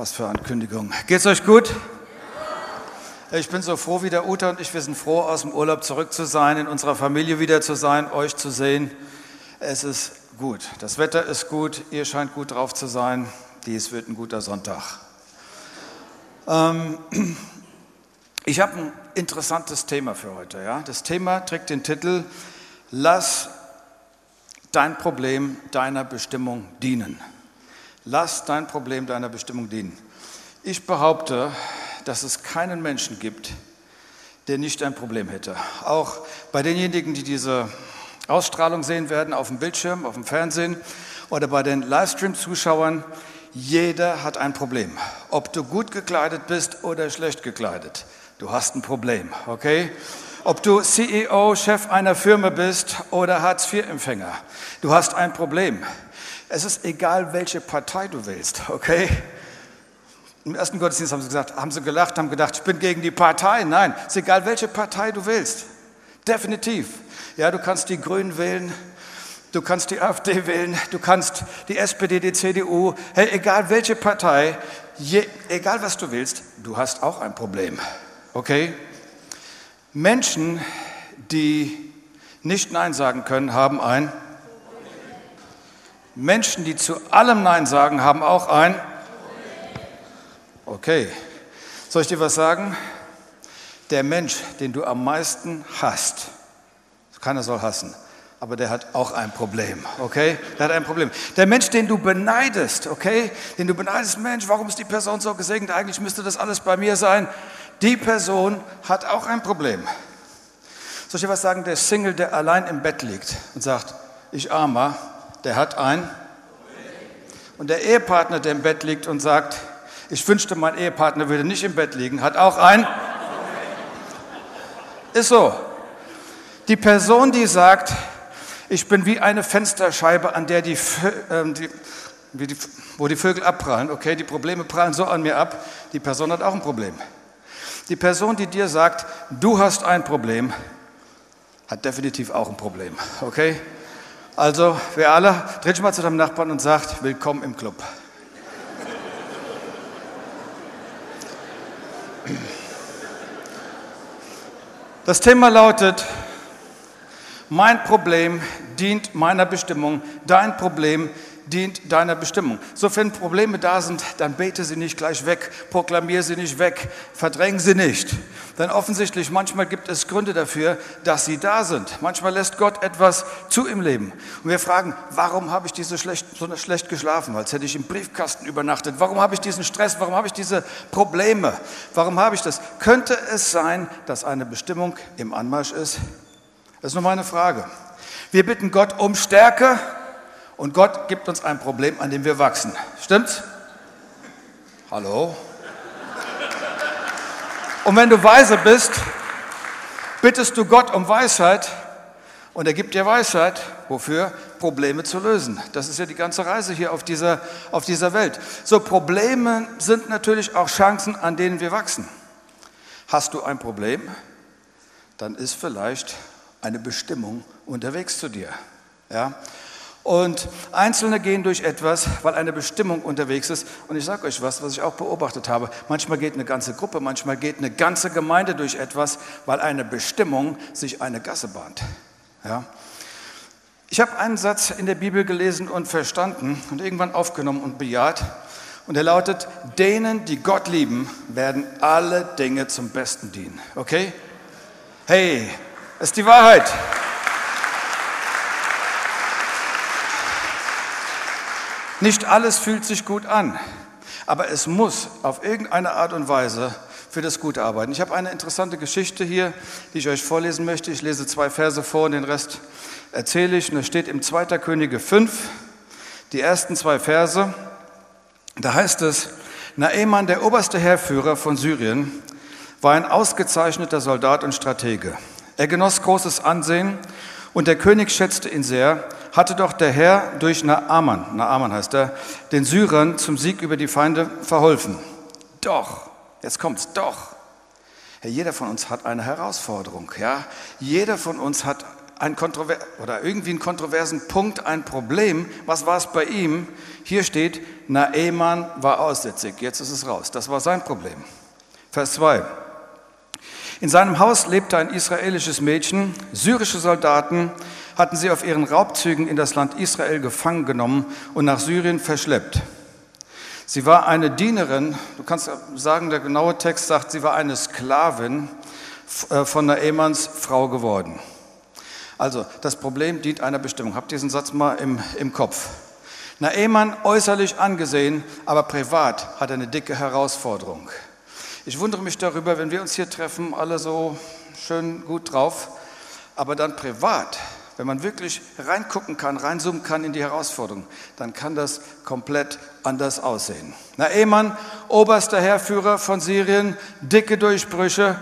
Was für Ankündigung. Geht's euch gut? Ich bin so froh, wie der Uta und ich, wir sind froh, aus dem Urlaub zurück zu sein, in unserer Familie wieder zu sein, euch zu sehen. Es ist gut. Das Wetter ist gut, ihr scheint gut drauf zu sein. Dies wird ein guter Sonntag. Ähm, ich habe ein interessantes Thema für heute. Ja? Das Thema trägt den Titel Lass dein Problem deiner Bestimmung dienen. Lass dein Problem deiner Bestimmung dienen. Ich behaupte, dass es keinen Menschen gibt, der nicht ein Problem hätte. Auch bei denjenigen, die diese Ausstrahlung sehen werden auf dem Bildschirm, auf dem Fernsehen oder bei den Livestream-Zuschauern, jeder hat ein Problem. Ob du gut gekleidet bist oder schlecht gekleidet, du hast ein Problem, okay? Ob du CEO, Chef einer Firma bist oder Hartz-IV-Empfänger, du hast ein Problem. Es ist egal, welche Partei du wählst, okay? Im ersten Gottesdienst haben sie gesagt, haben sie gelacht, haben gedacht, ich bin gegen die Partei. Nein, es ist egal, welche Partei du wählst. Definitiv. Ja, du kannst die Grünen wählen, du kannst die AfD wählen, du kannst die SPD, die CDU. Hey, egal welche Partei, je, egal was du willst, du hast auch ein Problem. Okay? Menschen, die nicht Nein sagen können, haben ein Menschen, die zu allem Nein sagen, haben auch ein. Okay. Soll ich dir was sagen? Der Mensch, den du am meisten hasst, keiner soll hassen, aber der hat auch ein Problem, okay? Der hat ein Problem. Der Mensch, den du beneidest, okay? Den du beneidest, Mensch, warum ist die Person so gesegnet? Eigentlich müsste das alles bei mir sein. Die Person hat auch ein Problem. Soll ich dir was sagen? Der Single, der allein im Bett liegt und sagt, ich armer, der hat ein. Und der Ehepartner, der im Bett liegt und sagt, ich wünschte, mein Ehepartner würde nicht im Bett liegen, hat auch ein. Ist so. Die Person, die sagt, ich bin wie eine Fensterscheibe, an der die, äh, die, die, wo die Vögel abprallen, okay, die Probleme prallen so an mir ab, die Person hat auch ein Problem. Die Person, die dir sagt, du hast ein Problem, hat definitiv auch ein Problem, okay? Also, wer alle, dreht schon mal zu deinem Nachbarn und sagt, willkommen im Club. Das Thema lautet, mein Problem dient meiner Bestimmung, dein Problem dient deiner Bestimmung. Sofern Probleme da sind, dann bete sie nicht gleich weg, proklamiere sie nicht weg, verdräng sie nicht. Denn offensichtlich, manchmal gibt es Gründe dafür, dass sie da sind. Manchmal lässt Gott etwas zu im Leben. Und wir fragen, warum habe ich diese schlecht, so schlecht geschlafen, als hätte ich im Briefkasten übernachtet? Warum habe ich diesen Stress? Warum habe ich diese Probleme? Warum habe ich das? Könnte es sein, dass eine Bestimmung im Anmarsch ist? Das ist nur meine Frage. Wir bitten Gott um Stärke, und Gott gibt uns ein Problem, an dem wir wachsen. Stimmt's? Hallo? Und wenn du weise bist, bittest du Gott um Weisheit und er gibt dir Weisheit, wofür? Probleme zu lösen. Das ist ja die ganze Reise hier auf dieser, auf dieser Welt. So, Probleme sind natürlich auch Chancen, an denen wir wachsen. Hast du ein Problem, dann ist vielleicht eine Bestimmung unterwegs zu dir. Ja? Und Einzelne gehen durch etwas, weil eine Bestimmung unterwegs ist. Und ich sage euch was, was ich auch beobachtet habe. Manchmal geht eine ganze Gruppe, manchmal geht eine ganze Gemeinde durch etwas, weil eine Bestimmung sich eine Gasse bahnt. Ja? Ich habe einen Satz in der Bibel gelesen und verstanden und irgendwann aufgenommen und bejaht. Und er lautet, denen, die Gott lieben, werden alle Dinge zum Besten dienen. Okay? Hey, ist die Wahrheit. Nicht alles fühlt sich gut an, aber es muss auf irgendeine Art und Weise für das Gute arbeiten. Ich habe eine interessante Geschichte hier, die ich euch vorlesen möchte. Ich lese zwei Verse vor und den Rest erzähle ich. Und es steht im 2. Könige 5, die ersten zwei Verse. Da heißt es, Naeman, der oberste Heerführer von Syrien, war ein ausgezeichneter Soldat und Stratege. Er genoss großes Ansehen und der König schätzte ihn sehr hatte doch der Herr durch Naaman, Naaman heißt er, den Syrern zum Sieg über die Feinde verholfen. Doch, jetzt kommt's, doch. Ja, jeder von uns hat eine Herausforderung, ja. Jeder von uns hat ein Kontrover oder irgendwie einen kontroversen Punkt, ein Problem. Was war es bei ihm? Hier steht, Naeman war aussätzig. Jetzt ist es raus. Das war sein Problem. Vers 2. In seinem Haus lebte ein israelisches Mädchen. Syrische Soldaten hatten sie auf ihren Raubzügen in das Land Israel gefangen genommen und nach Syrien verschleppt. Sie war eine Dienerin, du kannst sagen, der genaue Text sagt, sie war eine Sklavin äh, von Naemans Frau geworden. Also, das Problem dient einer Bestimmung. Habt diesen Satz mal im, im Kopf. Naeman äußerlich angesehen, aber privat hat er eine dicke Herausforderung. Ich wundere mich darüber, wenn wir uns hier treffen, alle so schön gut drauf, aber dann privat wenn man wirklich reingucken kann, reinzoomen kann in die Herausforderung, dann kann das komplett anders aussehen. Naeman, oberster Heerführer von Syrien, dicke Durchbrüche,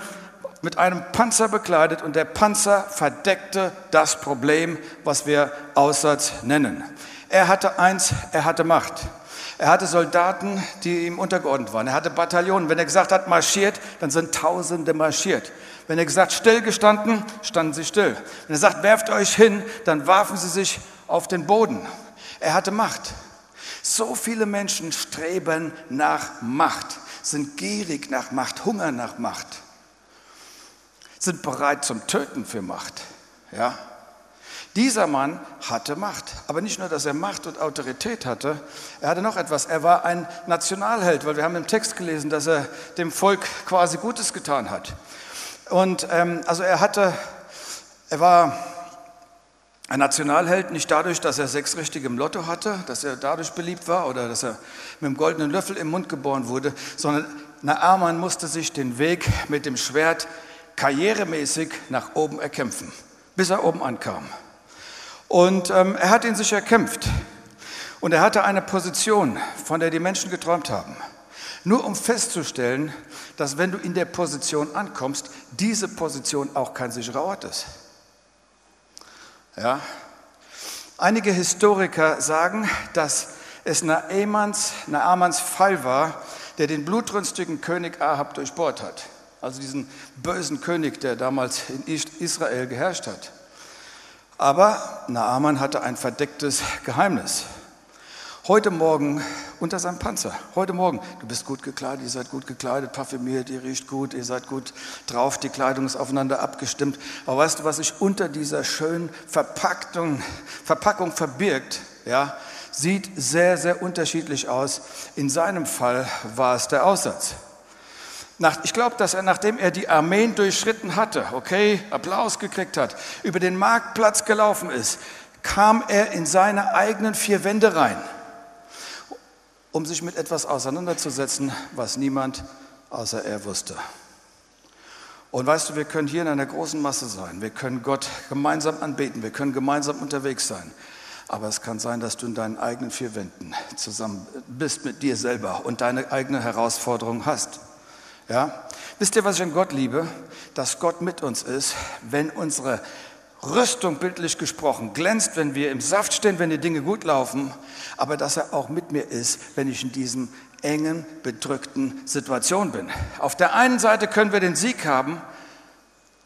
mit einem Panzer bekleidet und der Panzer verdeckte das Problem, was wir Aussatz nennen. Er hatte eins, er hatte Macht. Er hatte Soldaten, die ihm untergeordnet waren. Er hatte Bataillonen. Wenn er gesagt hat, marschiert, dann sind Tausende marschiert. Wenn er gesagt, stillgestanden, standen sie still. Wenn er sagt, werft euch hin, dann warfen sie sich auf den Boden. Er hatte Macht. So viele Menschen streben nach Macht, sind gierig nach Macht, Hunger nach Macht, sind bereit zum Töten für Macht. Ja? Dieser Mann hatte Macht. Aber nicht nur, dass er Macht und Autorität hatte, er hatte noch etwas. Er war ein Nationalheld, weil wir haben im Text gelesen, dass er dem Volk quasi Gutes getan hat. Und ähm, also er hatte, er war ein Nationalheld nicht dadurch, dass er sechs richtige im Lotto hatte, dass er dadurch beliebt war oder dass er mit dem goldenen Löffel im Mund geboren wurde, sondern Naaman musste sich den Weg mit dem Schwert karrieremäßig nach oben erkämpfen, bis er oben ankam. Und ähm, er hat ihn sich erkämpft. Und er hatte eine Position, von der die Menschen geträumt haben. Nur um festzustellen, dass wenn du in der Position ankommst, diese Position auch kein sicherer Ort ist. Ja? Einige Historiker sagen, dass es Naamans, Naamans Fall war, der den blutrünstigen König Ahab durchbohrt hat. Also diesen bösen König, der damals in Israel geherrscht hat. Aber Naaman hatte ein verdecktes Geheimnis. Heute Morgen unter seinem Panzer. Heute Morgen, du bist gut gekleidet, ihr seid gut gekleidet, parfümiert, ihr riecht gut, ihr seid gut drauf, die Kleidung ist aufeinander abgestimmt. Aber weißt du, was sich unter dieser schönen Verpackung, Verpackung verbirgt? Ja, sieht sehr, sehr unterschiedlich aus. In seinem Fall war es der Aussatz. Nach, ich glaube, dass er, nachdem er die Armeen durchschritten hatte, okay, Applaus gekriegt hat, über den Marktplatz gelaufen ist, kam er in seine eigenen vier Wände rein, um sich mit etwas auseinanderzusetzen, was niemand außer er wusste. Und weißt du, wir können hier in einer großen Masse sein, wir können Gott gemeinsam anbeten, wir können gemeinsam unterwegs sein. Aber es kann sein, dass du in deinen eigenen vier Wänden zusammen bist mit dir selber und deine eigene Herausforderung hast. Ja? Wisst ihr, was ich an Gott liebe? Dass Gott mit uns ist, wenn unsere Rüstung bildlich gesprochen glänzt, wenn wir im Saft stehen, wenn die Dinge gut laufen, aber dass er auch mit mir ist, wenn ich in diesem engen, bedrückten Situation bin. Auf der einen Seite können wir den Sieg haben,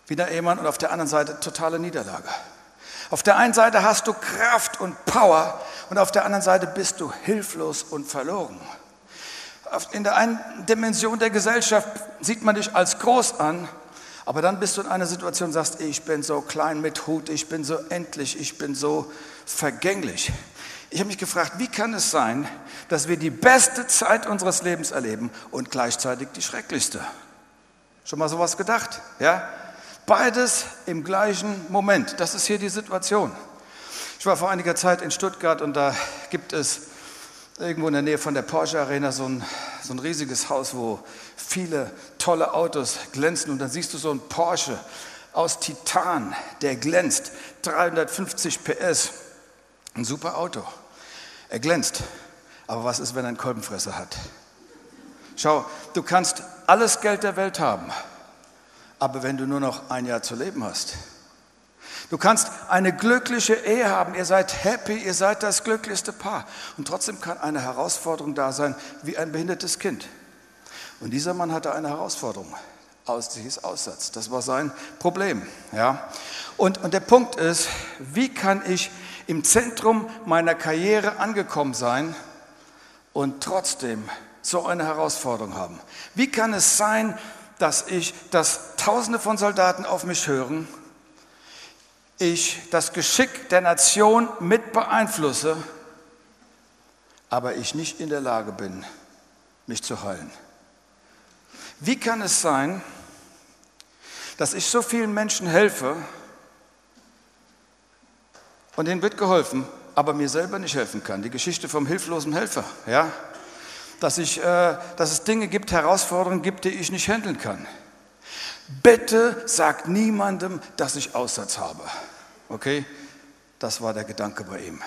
wie der Ehemann, und auf der anderen Seite totale Niederlage. Auf der einen Seite hast du Kraft und Power und auf der anderen Seite bist du hilflos und verloren in der einen Dimension der Gesellschaft sieht man dich als groß an, aber dann bist du in einer Situation und sagst, ich bin so klein mit Hut, ich bin so endlich, ich bin so vergänglich. Ich habe mich gefragt, wie kann es sein, dass wir die beste Zeit unseres Lebens erleben und gleichzeitig die schrecklichste? Schon mal sowas gedacht? Ja? Beides im gleichen Moment. Das ist hier die Situation. Ich war vor einiger Zeit in Stuttgart und da gibt es irgendwo in der Nähe von der Porsche Arena so ein, so ein riesiges Haus, wo viele tolle Autos glänzen. Und dann siehst du so einen Porsche aus Titan, der glänzt. 350 PS. Ein super Auto. Er glänzt. Aber was ist, wenn er einen Kolbenfresser hat? Schau, du kannst alles Geld der Welt haben, aber wenn du nur noch ein Jahr zu leben hast, Du kannst eine glückliche Ehe haben, ihr seid happy, ihr seid das glücklichste Paar. Und trotzdem kann eine Herausforderung da sein, wie ein behindertes Kind. Und dieser Mann hatte eine Herausforderung. Aus, hieß Aussatz. Das war sein Problem. Ja? Und, und der Punkt ist, wie kann ich im Zentrum meiner Karriere angekommen sein und trotzdem so eine Herausforderung haben? Wie kann es sein, dass ich, dass Tausende von Soldaten auf mich hören, ich das Geschick der Nation mit beeinflusse, aber ich nicht in der Lage bin, mich zu heilen? Wie kann es sein, dass ich so vielen Menschen helfe und ihnen wird geholfen, aber mir selber nicht helfen kann? Die Geschichte vom hilflosen Helfer, ja? Dass, ich, äh, dass es Dinge gibt, Herausforderungen gibt, die ich nicht handeln kann. Bitte sag niemandem, dass ich Aussatz habe. Okay? Das war der Gedanke bei ihm.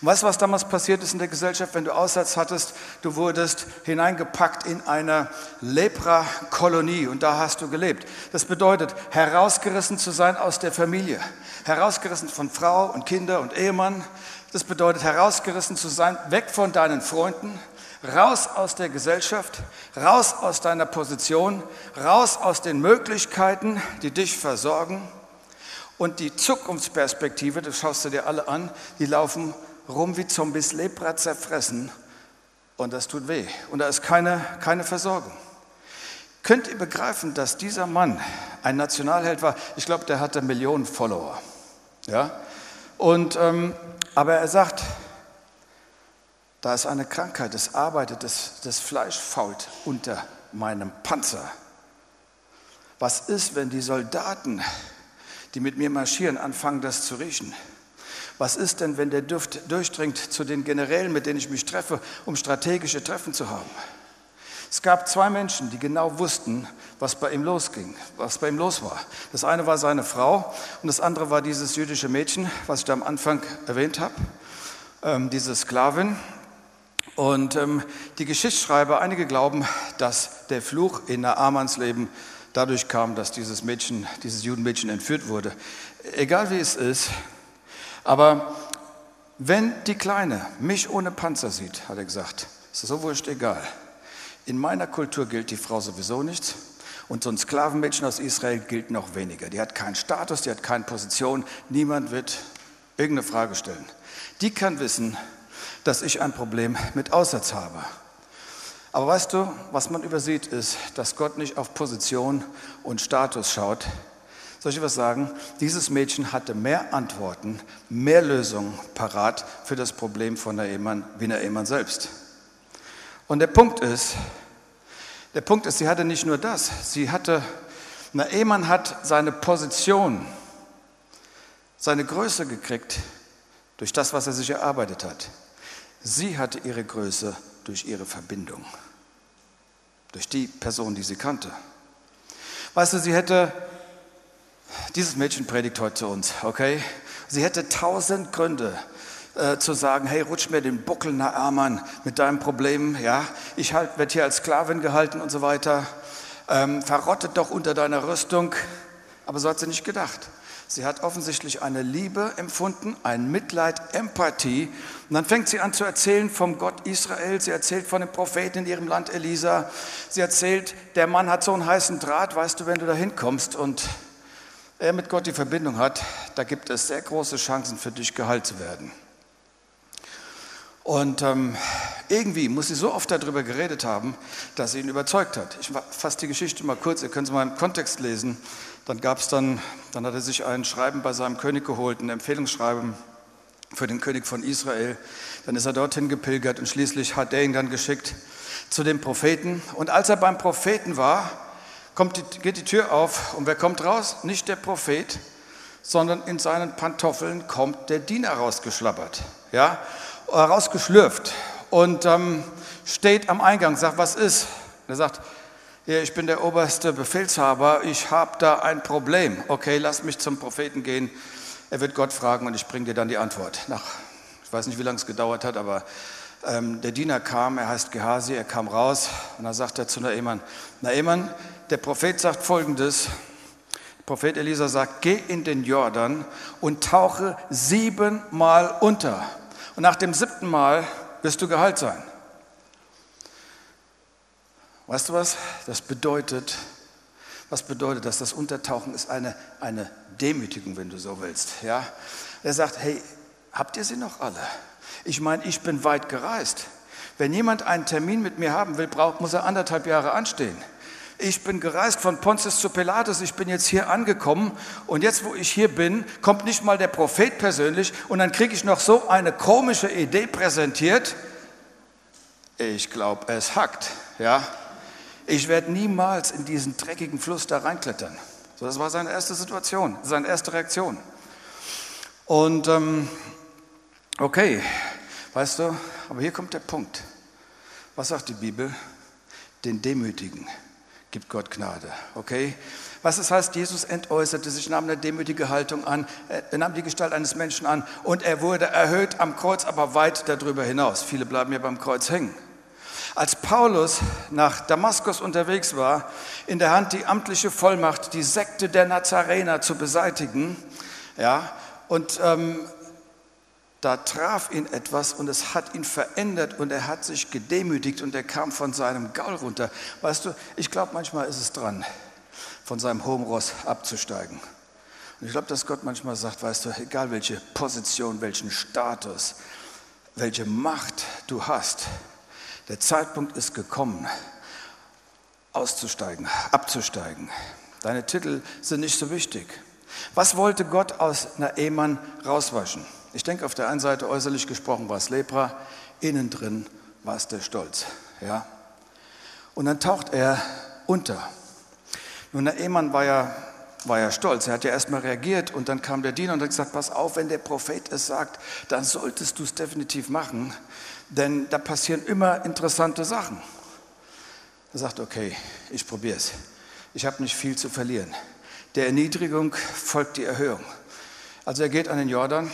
Und weißt du, was damals passiert ist in der Gesellschaft, wenn du Aussatz hattest? Du wurdest hineingepackt in eine Lepra-Kolonie und da hast du gelebt. Das bedeutet, herausgerissen zu sein aus der Familie, herausgerissen von Frau und Kinder und Ehemann. Das bedeutet, herausgerissen zu sein, weg von deinen Freunden, raus aus der Gesellschaft, raus aus deiner Position, raus aus den Möglichkeiten, die dich versorgen. Und die Zukunftsperspektive, das schaust du dir alle an, die laufen rum wie Zombies, Lepra zerfressen und das tut weh. Und da ist keine, keine Versorgung. Könnt ihr begreifen, dass dieser Mann ein Nationalheld war? Ich glaube, der hatte Millionen Follower. Ja? Und, ähm, aber er sagt, da ist eine Krankheit, es arbeitet, das, das Fleisch fault unter meinem Panzer. Was ist, wenn die Soldaten, die mit mir marschieren, anfangen, das zu riechen? Was ist denn, wenn der Duft durchdringt zu den Generälen, mit denen ich mich treffe, um strategische Treffen zu haben? Es gab zwei Menschen, die genau wussten, was bei ihm losging, was bei ihm los war. Das eine war seine Frau und das andere war dieses jüdische Mädchen, was ich da am Anfang erwähnt habe, ähm, diese Sklavin. Und ähm, die Geschichtsschreiber, einige glauben, dass der Fluch in Naamans Leben dadurch kam, dass dieses Mädchen, dieses Judenmädchen entführt wurde. Egal wie es ist, aber wenn die Kleine mich ohne Panzer sieht, hat er gesagt, ist so wurscht egal. In meiner Kultur gilt die Frau sowieso nichts. Und so ein Sklavenmädchen aus Israel gilt noch weniger. Die hat keinen Status, die hat keine Position. Niemand wird irgendeine Frage stellen. Die kann wissen, dass ich ein Problem mit Aussatz habe. Aber weißt du, was man übersieht, ist, dass Gott nicht auf Position und Status schaut, soll ich was sagen? Dieses Mädchen hatte mehr Antworten, mehr Lösungen parat für das Problem von der Ehemann wie der Ehemann selbst. Und der Punkt ist, der Punkt ist, sie hatte nicht nur das, sie hatte, der Ehemann hat seine Position, seine Größe gekriegt durch das, was er sich erarbeitet hat. Sie hatte ihre Größe durch ihre Verbindung, durch die Person, die sie kannte. Weißt du, sie hätte dieses Mädchen predigt heute zu uns, okay? Sie hätte tausend Gründe äh, zu sagen, hey, rutsch mir den Buckel nach Arman mit deinem Problem, ja? Ich halt, werde hier als Sklavin gehalten und so weiter. Ähm, verrottet doch unter deiner Rüstung. Aber so hat sie nicht gedacht. Sie hat offensichtlich eine Liebe empfunden, ein Mitleid, Empathie. Und dann fängt sie an zu erzählen vom Gott Israel. Sie erzählt von den Propheten in ihrem Land Elisa. Sie erzählt, der Mann hat so einen heißen Draht, weißt du, wenn du da hinkommst und er mit Gott die Verbindung hat, da gibt es sehr große Chancen für dich geheilt zu werden. Und ähm, irgendwie muss sie so oft darüber geredet haben, dass sie ihn überzeugt hat. Ich fasse die Geschichte mal kurz, ihr könnt es mal im Kontext lesen. Dann gab es dann, dann hat er sich ein Schreiben bei seinem König geholt, ein Empfehlungsschreiben für den König von Israel. Dann ist er dorthin gepilgert und schließlich hat er ihn dann geschickt zu dem Propheten. Und als er beim Propheten war, kommt die, geht die Tür auf und wer kommt raus? Nicht der Prophet, sondern in seinen Pantoffeln kommt der Diener rausgeschlappert, ja, rausgeschlürft und ähm, steht am Eingang, sagt, was ist? Und er sagt, ich bin der oberste Befehlshaber, ich habe da ein Problem. Okay, lass mich zum Propheten gehen. Er wird Gott fragen und ich bringe dir dann die Antwort. Nach, ich weiß nicht, wie lange es gedauert hat, aber ähm, der Diener kam, er heißt Gehasi, er kam raus und dann sagt er zu Naaman, Naaman, der Prophet sagt folgendes, Prophet Elisa sagt, geh in den Jordan und tauche siebenmal unter und nach dem siebten Mal wirst du geheilt sein. Weißt du was? Das bedeutet, Was bedeutet das? Das Untertauchen ist eine, eine Demütigung, wenn du so willst. Ja? Er sagt, hey, habt ihr sie noch alle? Ich meine, ich bin weit gereist. Wenn jemand einen Termin mit mir haben will, braucht, muss er anderthalb Jahre anstehen. Ich bin gereist von Pontius zu Pilatus, ich bin jetzt hier angekommen und jetzt, wo ich hier bin, kommt nicht mal der Prophet persönlich und dann kriege ich noch so eine komische Idee präsentiert. Ich glaube, es hackt, ja. Ich werde niemals in diesen dreckigen Fluss da reinklettern. So, das war seine erste Situation, seine erste Reaktion. Und ähm, okay, weißt du, aber hier kommt der Punkt. Was sagt die Bibel? Den Demütigen gibt Gott Gnade. Okay? Was es heißt, Jesus entäußerte sich, nahm eine demütige Haltung an, er nahm die Gestalt eines Menschen an und er wurde erhöht am Kreuz, aber weit darüber hinaus. Viele bleiben ja beim Kreuz hängen. Als Paulus nach Damaskus unterwegs war, in der Hand die amtliche Vollmacht, die Sekte der Nazarener zu beseitigen, ja, und ähm, da traf ihn etwas und es hat ihn verändert und er hat sich gedemütigt und er kam von seinem Gaul runter. Weißt du, ich glaube, manchmal ist es dran, von seinem hohen Ross abzusteigen. Und ich glaube, dass Gott manchmal sagt, weißt du, egal welche Position, welchen Status, welche Macht du hast, der Zeitpunkt ist gekommen, auszusteigen, abzusteigen. Deine Titel sind nicht so wichtig. Was wollte Gott aus einer Ehemann rauswaschen? Ich denke, auf der einen Seite äußerlich gesprochen war es Lepra, innen drin war es der Stolz. Ja? Und dann taucht er unter. Nun, der Ehemann war ja, war ja stolz. Er hat ja erstmal reagiert und dann kam der Diener und hat gesagt: Pass auf, wenn der Prophet es sagt, dann solltest du es definitiv machen, denn da passieren immer interessante Sachen. Er sagt: Okay, ich probiere es. Ich habe nicht viel zu verlieren. Der Erniedrigung folgt die Erhöhung. Also er geht an den Jordan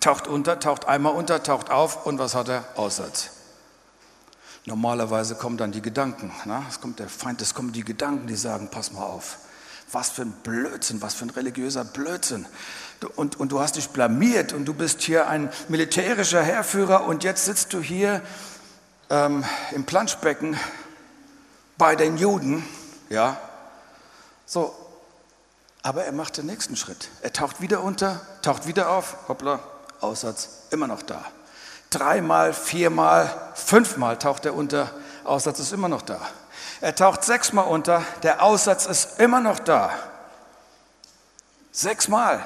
taucht unter, taucht einmal unter, taucht auf und was hat er? Aussatz. Normalerweise kommen dann die Gedanken. Na? Es kommt der Feind, es kommen die Gedanken, die sagen, pass mal auf. Was für ein Blödsinn, was für ein religiöser Blödsinn. Und, und du hast dich blamiert und du bist hier ein militärischer Heerführer und jetzt sitzt du hier ähm, im Planschbecken bei den Juden. Ja, so. Aber er macht den nächsten Schritt. Er taucht wieder unter, taucht wieder auf. Hoppla, Aussatz immer noch da. Dreimal, viermal, fünfmal taucht er unter, Aussatz ist immer noch da. Er taucht sechsmal unter, der Aussatz ist immer noch da. Sechsmal.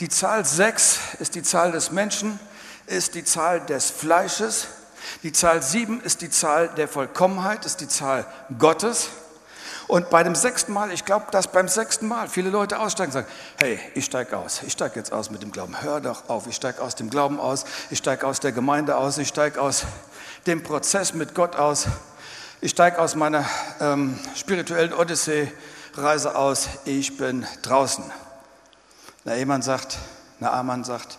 Die Zahl sechs ist die Zahl des Menschen, ist die Zahl des Fleisches. Die Zahl sieben ist die Zahl der Vollkommenheit, ist die Zahl Gottes. Und bei dem sechsten Mal, ich glaube, dass beim sechsten Mal viele Leute aussteigen und sagen, hey, ich steige aus, ich steige jetzt aus mit dem Glauben, hör doch auf, ich steige aus dem Glauben aus, ich steige aus der Gemeinde aus, ich steige aus dem Prozess mit Gott aus, ich steige aus meiner ähm, spirituellen Odyssee-Reise aus, ich bin draußen. Na, jemand sagt, na, Amann sagt,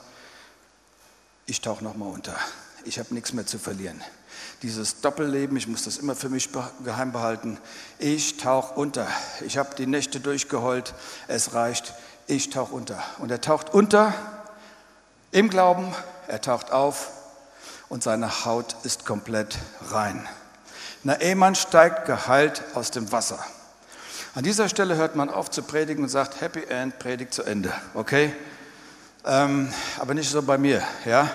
ich tauche nochmal unter, ich habe nichts mehr zu verlieren dieses Doppelleben, ich muss das immer für mich geheim behalten. Ich tauche unter. Ich habe die Nächte durchgeheult. Es reicht. Ich tauche unter. Und er taucht unter im Glauben. Er taucht auf und seine Haut ist komplett rein. Naemann steigt geheilt aus dem Wasser. An dieser Stelle hört man auf zu predigen und sagt, Happy End, Predigt zu Ende. Okay? Ähm, aber nicht so bei mir. Ja?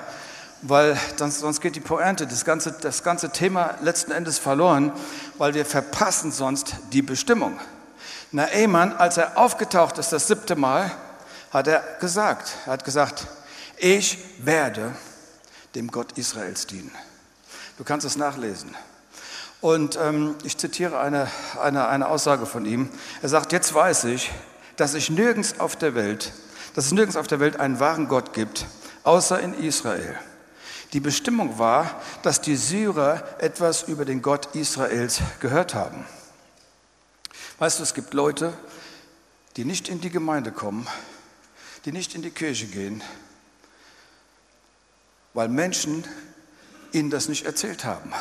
weil sonst, sonst geht die Pointe, das ganze, das ganze Thema letzten Endes verloren, weil wir verpassen sonst die Bestimmung. Naaman, als er aufgetaucht ist das siebte Mal, hat er gesagt, er hat gesagt, ich werde dem Gott Israels dienen. Du kannst es nachlesen. Und ähm, ich zitiere eine, eine, eine Aussage von ihm. Er sagt, jetzt weiß ich, dass ich nirgends auf der Welt, dass es nirgends auf der Welt einen wahren Gott gibt, außer in Israel. Die Bestimmung war, dass die Syrer etwas über den Gott Israels gehört haben. Weißt du, es gibt Leute, die nicht in die Gemeinde kommen, die nicht in die Kirche gehen, weil Menschen ihnen das nicht erzählt haben,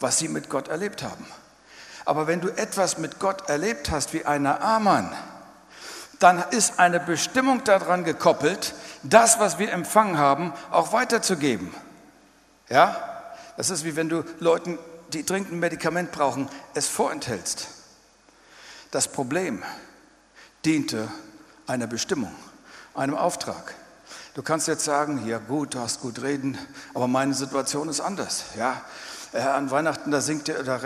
was sie mit Gott erlebt haben. Aber wenn du etwas mit Gott erlebt hast wie einer Amann, dann ist eine Bestimmung daran gekoppelt, das, was wir empfangen haben, auch weiterzugeben. Ja? Das ist wie wenn du Leuten, die dringend ein Medikament brauchen, es vorenthältst. Das Problem diente einer Bestimmung, einem Auftrag. Du kannst jetzt sagen, ja gut, du hast gut reden, aber meine Situation ist anders. Ja, äh, an Weihnachten, da, singt er, da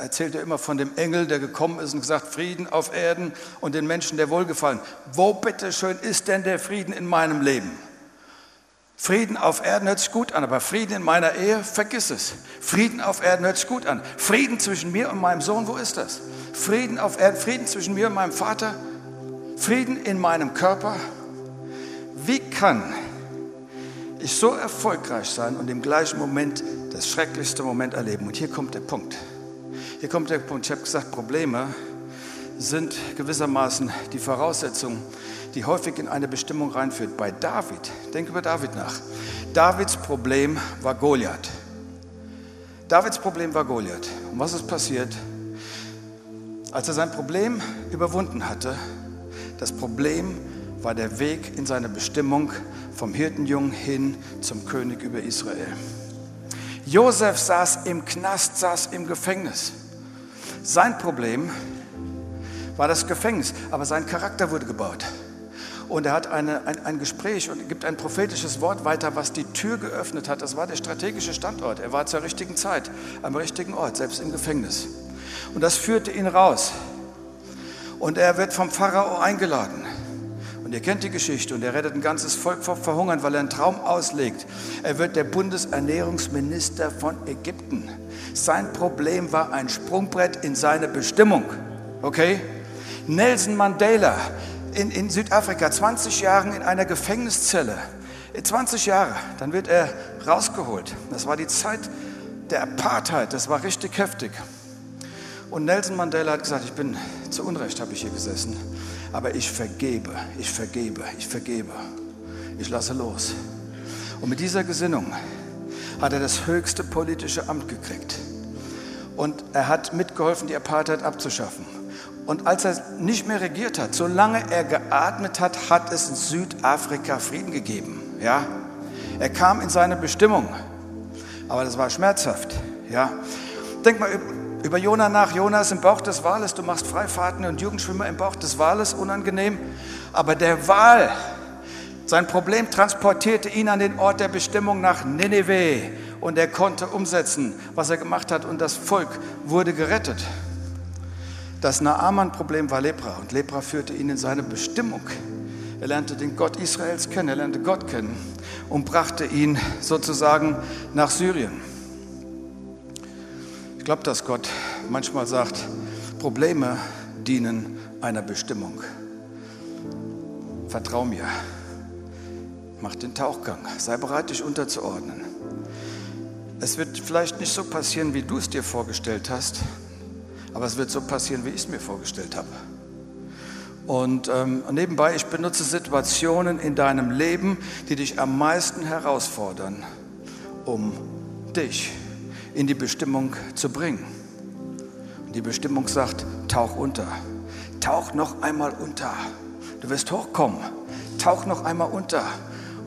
erzählt er immer von dem Engel, der gekommen ist und gesagt, Frieden auf Erden und den Menschen der Wohlgefallen. Wo bitteschön ist denn der Frieden in meinem Leben? Frieden auf Erden hört sich gut an, aber Frieden in meiner Ehe, vergiss es. Frieden auf Erden hört sich gut an. Frieden zwischen mir und meinem Sohn, wo ist das? Frieden auf Erden, Frieden zwischen mir und meinem Vater, Frieden in meinem Körper, wie kann ich so erfolgreich sein und im gleichen Moment das schrecklichste Moment erleben? Und hier kommt der Punkt. Hier kommt der Punkt. Ich habe gesagt, Probleme sind gewissermaßen die Voraussetzung, die häufig in eine Bestimmung reinführt. Bei David, denk über David nach. Davids Problem war Goliath. Davids Problem war Goliath. Und was ist passiert? Als er sein Problem überwunden hatte, das Problem war der Weg in seine Bestimmung vom Hirtenjungen hin zum König über Israel. Josef saß im Knast, saß im Gefängnis. Sein Problem war das Gefängnis, aber sein Charakter wurde gebaut. Und er hat eine, ein, ein Gespräch und gibt ein prophetisches Wort weiter, was die Tür geöffnet hat. Das war der strategische Standort. Er war zur richtigen Zeit am richtigen Ort, selbst im Gefängnis. Und das führte ihn raus. Und er wird vom Pharao eingeladen. Und ihr kennt die Geschichte und er rettet ein ganzes Volk vor Verhungern, weil er einen Traum auslegt. Er wird der Bundesernährungsminister von Ägypten. Sein Problem war ein Sprungbrett in seine Bestimmung. Okay? Nelson Mandela in, in Südafrika, 20 Jahre in einer Gefängniszelle. 20 Jahre, dann wird er rausgeholt. Das war die Zeit der Apartheid, das war richtig heftig. Und Nelson Mandela hat gesagt, ich bin zu Unrecht, habe ich hier gesessen. Aber ich vergebe, ich vergebe, ich vergebe. Ich lasse los. Und mit dieser Gesinnung hat er das höchste politische Amt gekriegt. Und er hat mitgeholfen, die Apartheid abzuschaffen. Und als er nicht mehr regiert hat, solange er geatmet hat, hat es in Südafrika Frieden gegeben. Ja? Er kam in seine Bestimmung. Aber das war schmerzhaft. Ja? Denk mal über Jona nach. Jona ist im Bauch des Wales. Du machst Freifahrten und Jugendschwimmer im Bauch des Wales. Unangenehm. Aber der Wal, sein Problem transportierte ihn an den Ort der Bestimmung nach Nineveh. Und er konnte umsetzen, was er gemacht hat. Und das Volk wurde gerettet. Das Naaman-Problem war Lepra. Und Lepra führte ihn in seine Bestimmung. Er lernte den Gott Israels kennen. Er lernte Gott kennen. Und brachte ihn sozusagen nach Syrien. Ich glaube, dass Gott manchmal sagt, Probleme dienen einer Bestimmung. Vertrau mir. Mach den Tauchgang. Sei bereit, dich unterzuordnen. Es wird vielleicht nicht so passieren, wie du es dir vorgestellt hast, aber es wird so passieren, wie ich es mir vorgestellt habe. Und ähm, nebenbei, ich benutze Situationen in deinem Leben, die dich am meisten herausfordern, um dich in die Bestimmung zu bringen. Und die Bestimmung sagt, tauch unter. Tauch noch einmal unter. Du wirst hochkommen. Tauch noch einmal unter.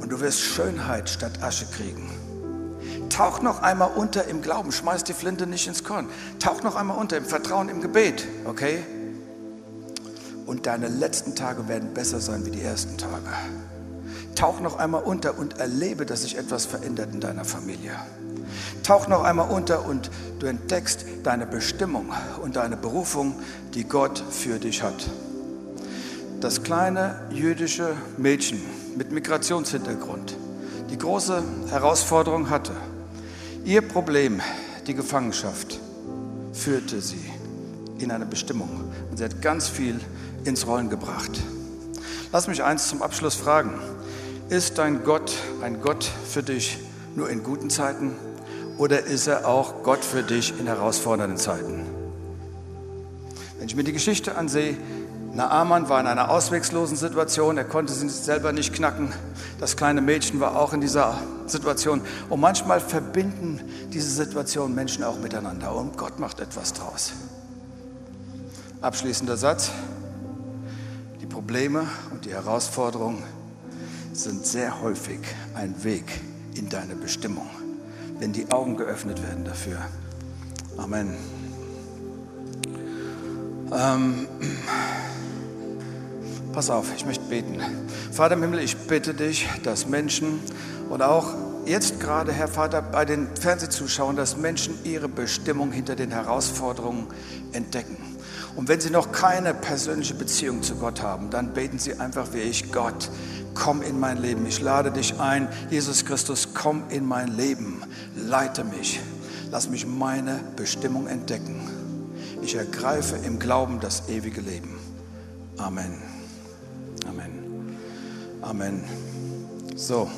Und du wirst Schönheit statt Asche kriegen. Tauch noch einmal unter im Glauben. Schmeiß die Flinte nicht ins Korn. Tauch noch einmal unter im Vertrauen, im Gebet. Okay? Und deine letzten Tage werden besser sein wie die ersten Tage. Tauch noch einmal unter und erlebe, dass sich etwas verändert in deiner Familie. Tauch noch einmal unter und du entdeckst deine Bestimmung und deine Berufung, die Gott für dich hat. Das kleine jüdische Mädchen mit Migrationshintergrund, die große Herausforderung hatte, ihr Problem, die Gefangenschaft, führte sie in eine Bestimmung. Und sie hat ganz viel ins Rollen gebracht. Lass mich eins zum Abschluss fragen. Ist dein Gott ein Gott für dich nur in guten Zeiten oder ist er auch Gott für dich in herausfordernden Zeiten? Wenn ich mir die Geschichte ansehe, Naaman war in einer auswegslosen Situation, er konnte sie selber nicht knacken. Das kleine Mädchen war auch in dieser Situation. Und manchmal verbinden diese Situationen Menschen auch miteinander und Gott macht etwas draus. Abschließender Satz. Die Probleme und die Herausforderungen sind sehr häufig ein Weg in deine Bestimmung wenn die Augen geöffnet werden dafür. Amen. Ähm, pass auf, ich möchte beten. Vater im Himmel, ich bitte dich, dass Menschen und auch jetzt gerade, Herr Vater, bei den Fernsehzuschauern, dass Menschen ihre Bestimmung hinter den Herausforderungen entdecken. Und wenn sie noch keine persönliche Beziehung zu Gott haben, dann beten sie einfach wie ich, Gott, komm in mein Leben. Ich lade dich ein, Jesus Christus, komm in mein Leben. Leite mich. Lass mich meine Bestimmung entdecken. Ich ergreife im Glauben das ewige Leben. Amen. Amen. Amen. So.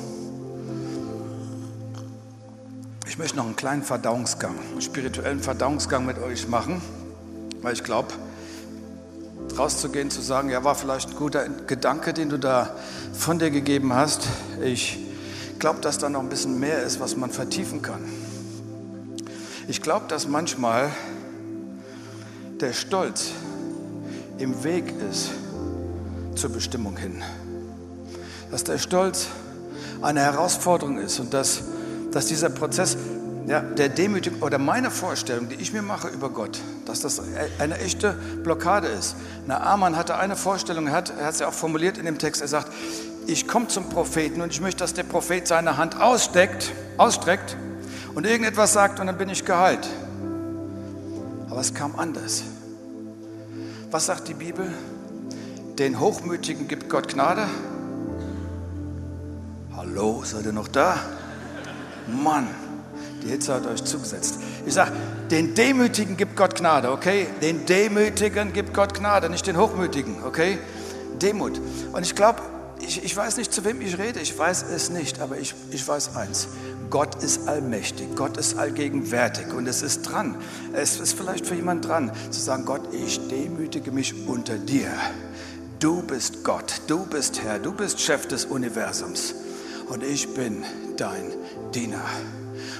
Ich möchte noch einen kleinen Verdauungsgang, einen spirituellen Verdauungsgang mit euch machen, weil ich glaube, rauszugehen, zu sagen, ja, war vielleicht ein guter Gedanke, den du da von dir gegeben hast. Ich glaube, dass da noch ein bisschen mehr ist, was man vertiefen kann. Ich glaube, dass manchmal der Stolz im Weg ist zur Bestimmung hin. Dass der Stolz eine Herausforderung ist und dass, dass dieser Prozess ja, der Demütigung oder meine Vorstellung, die ich mir mache über Gott, dass das eine echte Blockade ist. Naaman hatte eine Vorstellung, er hat, er hat sie auch formuliert in dem Text, er sagt, ich komme zum Propheten und ich möchte, dass der Prophet seine Hand aussteckt, ausstreckt und irgendetwas sagt und dann bin ich geheilt. Aber es kam anders. Was sagt die Bibel? Den Hochmütigen gibt Gott Gnade. Hallo, seid ihr noch da? Mann, die Hitze hat euch zugesetzt. Ich sage, den Demütigen gibt Gott Gnade, okay? Den Demütigen gibt Gott Gnade, nicht den Hochmütigen, okay? Demut. Und ich glaube, ich, ich weiß nicht, zu wem ich rede, ich weiß es nicht, aber ich, ich weiß eins. Gott ist allmächtig, Gott ist allgegenwärtig und es ist dran. Es ist vielleicht für jemanden dran, zu sagen, Gott, ich demütige mich unter dir. Du bist Gott, du bist Herr, du bist Chef des Universums und ich bin dein Diener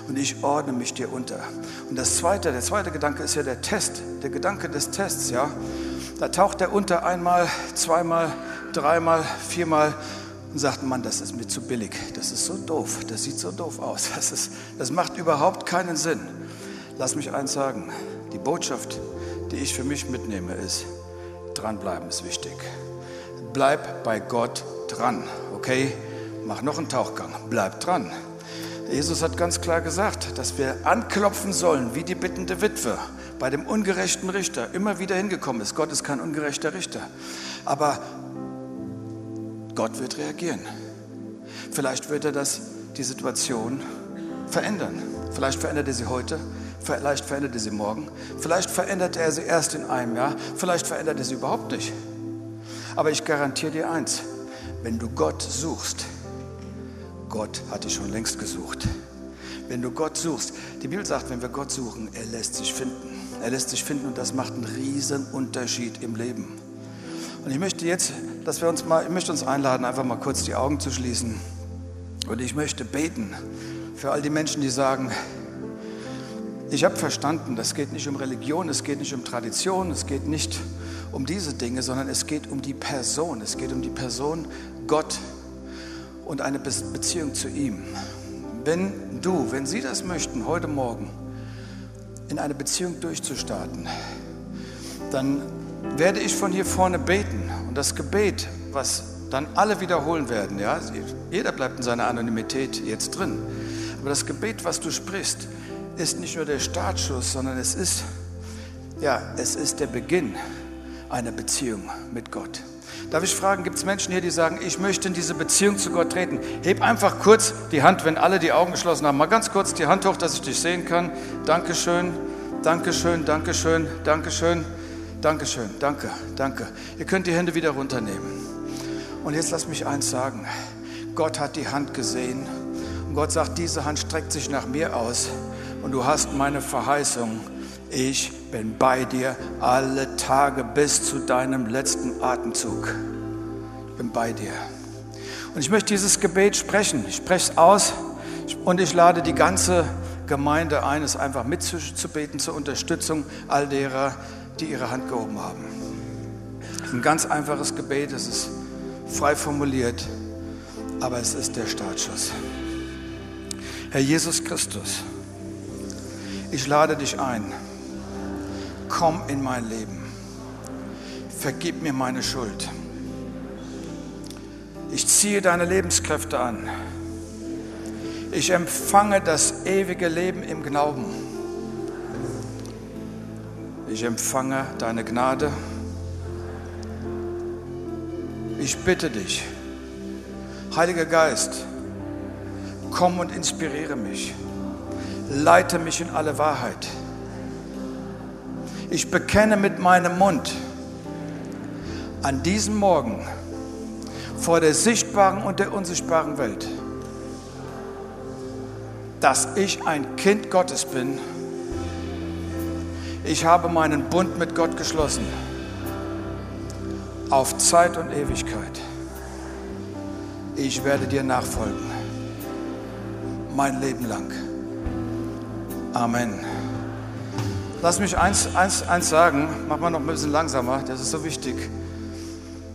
und ich ordne mich dir unter. Und das zweite, der zweite Gedanke ist ja der Test, der Gedanke des Tests, ja. Da taucht er unter einmal, zweimal, dreimal, viermal und sagt, Mann, das ist mir zu billig, das ist so doof, das sieht so doof aus, das, ist, das macht überhaupt keinen Sinn. Lass mich eins sagen, die Botschaft, die ich für mich mitnehme, ist, dranbleiben ist wichtig. Bleib bei Gott dran, okay? Mach noch einen Tauchgang, bleib dran. Jesus hat ganz klar gesagt, dass wir anklopfen sollen wie die bittende Witwe bei dem ungerechten Richter immer wieder hingekommen ist. Gott ist kein ungerechter Richter. Aber Gott wird reagieren. Vielleicht wird er das, die Situation verändern. Vielleicht verändert er sie heute, vielleicht verändert er sie morgen, vielleicht verändert er sie erst in einem Jahr, vielleicht verändert er sie überhaupt nicht. Aber ich garantiere dir eins, wenn du Gott suchst, Gott hat dich schon längst gesucht. Wenn du Gott suchst, die Bibel sagt, wenn wir Gott suchen, er lässt sich finden. Er lässt sich finden und das macht einen riesen Unterschied im Leben. Und ich möchte jetzt, dass wir uns mal, ich möchte uns einladen, einfach mal kurz die Augen zu schließen. Und ich möchte beten für all die Menschen, die sagen, ich habe verstanden, das geht nicht um Religion, es geht nicht um Tradition, es geht nicht um diese Dinge, sondern es geht um die Person. Es geht um die Person Gott und eine Beziehung zu ihm. Wenn du, wenn Sie das möchten, heute Morgen in eine Beziehung durchzustarten, dann werde ich von hier vorne beten. Und das Gebet, was dann alle wiederholen werden, ja, jeder bleibt in seiner Anonymität jetzt drin. Aber das Gebet, was du sprichst, ist nicht nur der Startschuss, sondern es ist, ja, es ist der Beginn einer Beziehung mit Gott. Darf ich fragen, gibt es Menschen hier, die sagen, ich möchte in diese Beziehung zu Gott treten? Heb einfach kurz die Hand, wenn alle die Augen geschlossen haben. Mal ganz kurz die Hand hoch, dass ich dich sehen kann. Dankeschön, Dankeschön, Dankeschön, Dankeschön, Dankeschön, danke, danke. Ihr könnt die Hände wieder runternehmen. Und jetzt lass mich eins sagen. Gott hat die Hand gesehen und Gott sagt, diese Hand streckt sich nach mir aus und du hast meine Verheißung ich bin bei dir alle Tage bis zu deinem letzten Atemzug. Ich bin bei dir. Und ich möchte dieses Gebet sprechen. Ich spreche es aus und ich lade die ganze Gemeinde ein, es einfach mitzubeten zur Unterstützung all derer, die ihre Hand gehoben haben. Ein ganz einfaches Gebet, es ist frei formuliert, aber es ist der Startschuss. Herr Jesus Christus, ich lade dich ein komm in mein Leben. vergib mir meine Schuld. Ich ziehe deine Lebenskräfte an. Ich empfange das ewige Leben im Glauben. Ich empfange deine Gnade. Ich bitte dich, Heiliger Geist, komm und inspiriere mich. Leite mich in alle Wahrheit. Ich bekenne mit meinem Mund an diesem Morgen vor der sichtbaren und der unsichtbaren Welt, dass ich ein Kind Gottes bin. Ich habe meinen Bund mit Gott geschlossen auf Zeit und Ewigkeit. Ich werde dir nachfolgen, mein Leben lang. Amen. Lass mich eins, eins, eins sagen, mach mal noch ein bisschen langsamer, das ist so wichtig.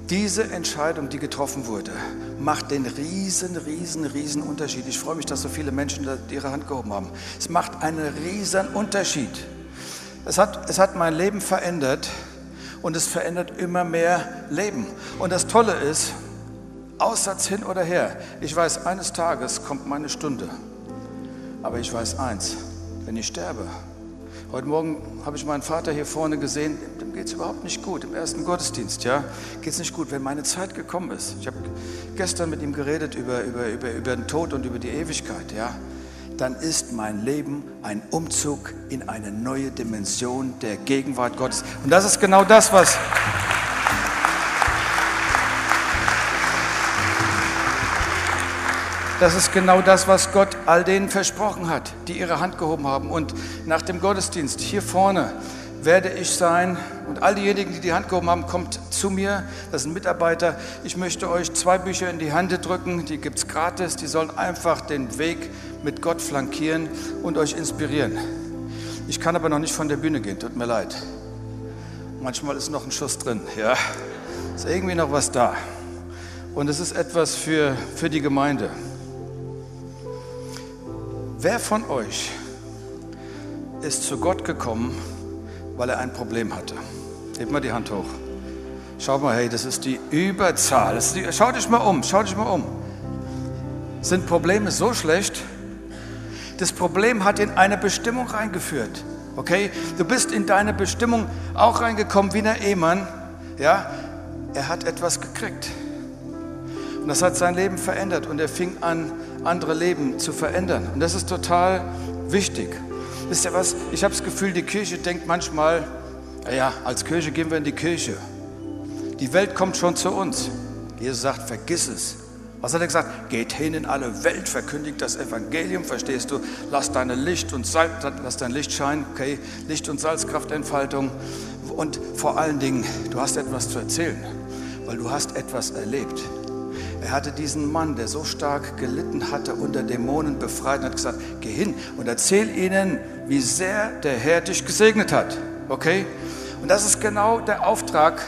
Diese Entscheidung, die getroffen wurde, macht den riesen, riesen, riesen Unterschied. Ich freue mich, dass so viele Menschen ihre Hand gehoben haben. Es macht einen riesen Unterschied. Es hat, es hat mein Leben verändert und es verändert immer mehr Leben. Und das Tolle ist, Aussatz hin oder her, ich weiß, eines Tages kommt meine Stunde. Aber ich weiß eins, wenn ich sterbe, Heute Morgen habe ich meinen Vater hier vorne gesehen, dem geht es überhaupt nicht gut, im ersten Gottesdienst, ja, geht es nicht gut, wenn meine Zeit gekommen ist. Ich habe gestern mit ihm geredet über, über, über, über den Tod und über die Ewigkeit, ja. Dann ist mein Leben ein Umzug in eine neue Dimension der Gegenwart Gottes. Und das ist genau das, was... Das ist genau das, was Gott all denen versprochen hat, die ihre Hand gehoben haben. Und nach dem Gottesdienst hier vorne werde ich sein und all diejenigen, die die Hand gehoben haben, kommt zu mir. Das sind Mitarbeiter. Ich möchte euch zwei Bücher in die Hand drücken. Die gibt es gratis. Die sollen einfach den Weg mit Gott flankieren und euch inspirieren. Ich kann aber noch nicht von der Bühne gehen. Tut mir leid. Manchmal ist noch ein Schuss drin. Ja, ist irgendwie noch was da. Und es ist etwas für, für die Gemeinde. Wer von euch ist zu Gott gekommen, weil er ein Problem hatte? Hebt mal die Hand hoch. Schaut mal, hey, das ist die Überzahl. Ist die, schau dich mal um, schau dich mal um. Sind Probleme so schlecht? Das Problem hat in eine Bestimmung reingeführt. Okay? Du bist in deine Bestimmung auch reingekommen wie ein Ehemann. Ja? Er hat etwas gekriegt. Und das hat sein Leben verändert und er fing an, andere Leben zu verändern. Und das ist total wichtig. Wisst ihr was? Ich habe das Gefühl, die Kirche denkt manchmal, naja, als Kirche gehen wir in die Kirche. Die Welt kommt schon zu uns. Jesus sagt, vergiss es. Was hat er gesagt? Geht hin in alle Welt, verkündigt das Evangelium, verstehst du? Lass deine Licht und Salz, lass dein Licht scheinen, okay? Licht und Salzkraftentfaltung. Und vor allen Dingen, du hast etwas zu erzählen, weil du hast etwas erlebt. Er hatte diesen Mann, der so stark gelitten hatte, unter Dämonen befreit und hat gesagt, geh hin und erzähl ihnen, wie sehr der Herr dich gesegnet hat. Okay? Und das ist genau der Auftrag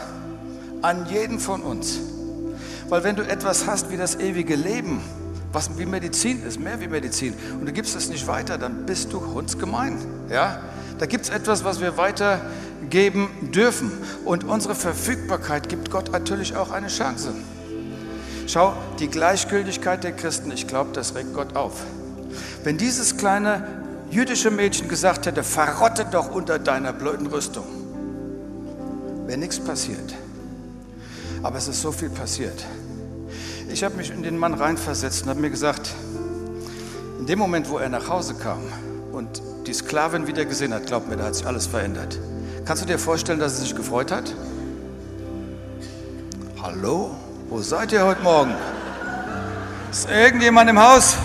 an jeden von uns. Weil wenn du etwas hast wie das ewige Leben, was wie Medizin ist, mehr wie Medizin, und du gibst es nicht weiter, dann bist du hundsgemein. Ja? Da gibt es etwas, was wir weitergeben dürfen. Und unsere Verfügbarkeit gibt Gott natürlich auch eine Chance. Schau, die Gleichgültigkeit der Christen, ich glaube, das regt Gott auf. Wenn dieses kleine jüdische Mädchen gesagt hätte, verrotte doch unter deiner blöden Rüstung, wäre nichts passiert. Aber es ist so viel passiert. Ich habe mich in den Mann reinversetzt und habe mir gesagt, in dem Moment, wo er nach Hause kam und die Sklavin wieder gesehen hat, glaub mir, da hat sich alles verändert. Kannst du dir vorstellen, dass er sich gefreut hat? Hallo? Wo seid ihr heute Morgen? Ist irgendjemand im Haus?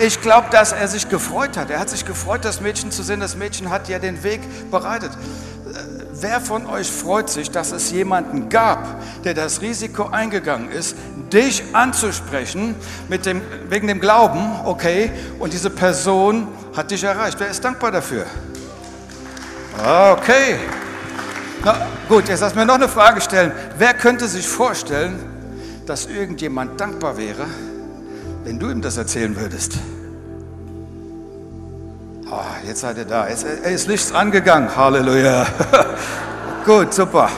Ich glaube, dass er sich gefreut hat. Er hat sich gefreut, das Mädchen zu sehen. Das Mädchen hat ja den Weg bereitet. Wer von euch freut sich, dass es jemanden gab, der das Risiko eingegangen ist, dich anzusprechen mit dem, wegen dem Glauben, okay, und diese Person hat dich erreicht? Wer ist dankbar dafür? Okay. Na gut, jetzt lass mir noch eine Frage stellen. Wer könnte sich vorstellen, dass irgendjemand dankbar wäre, wenn du ihm das erzählen würdest? Oh, jetzt seid ihr da. Jetzt ist Licht angegangen. Halleluja. Gut, super.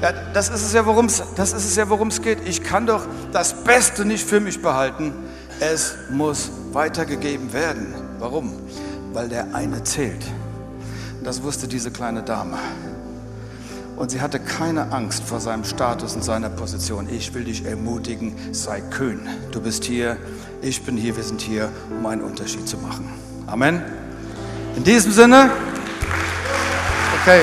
Ja, das ist es ja, worum es, das ist es ja, worum es geht. Ich kann doch das Beste nicht für mich behalten. Es muss weitergegeben werden. Warum? Weil der eine zählt. Das wusste diese kleine Dame. Und sie hatte keine Angst vor seinem Status und seiner Position. Ich will dich ermutigen, sei kühn. Du bist hier, ich bin hier, wir sind hier, um einen Unterschied zu machen. Amen. In diesem Sinne, okay.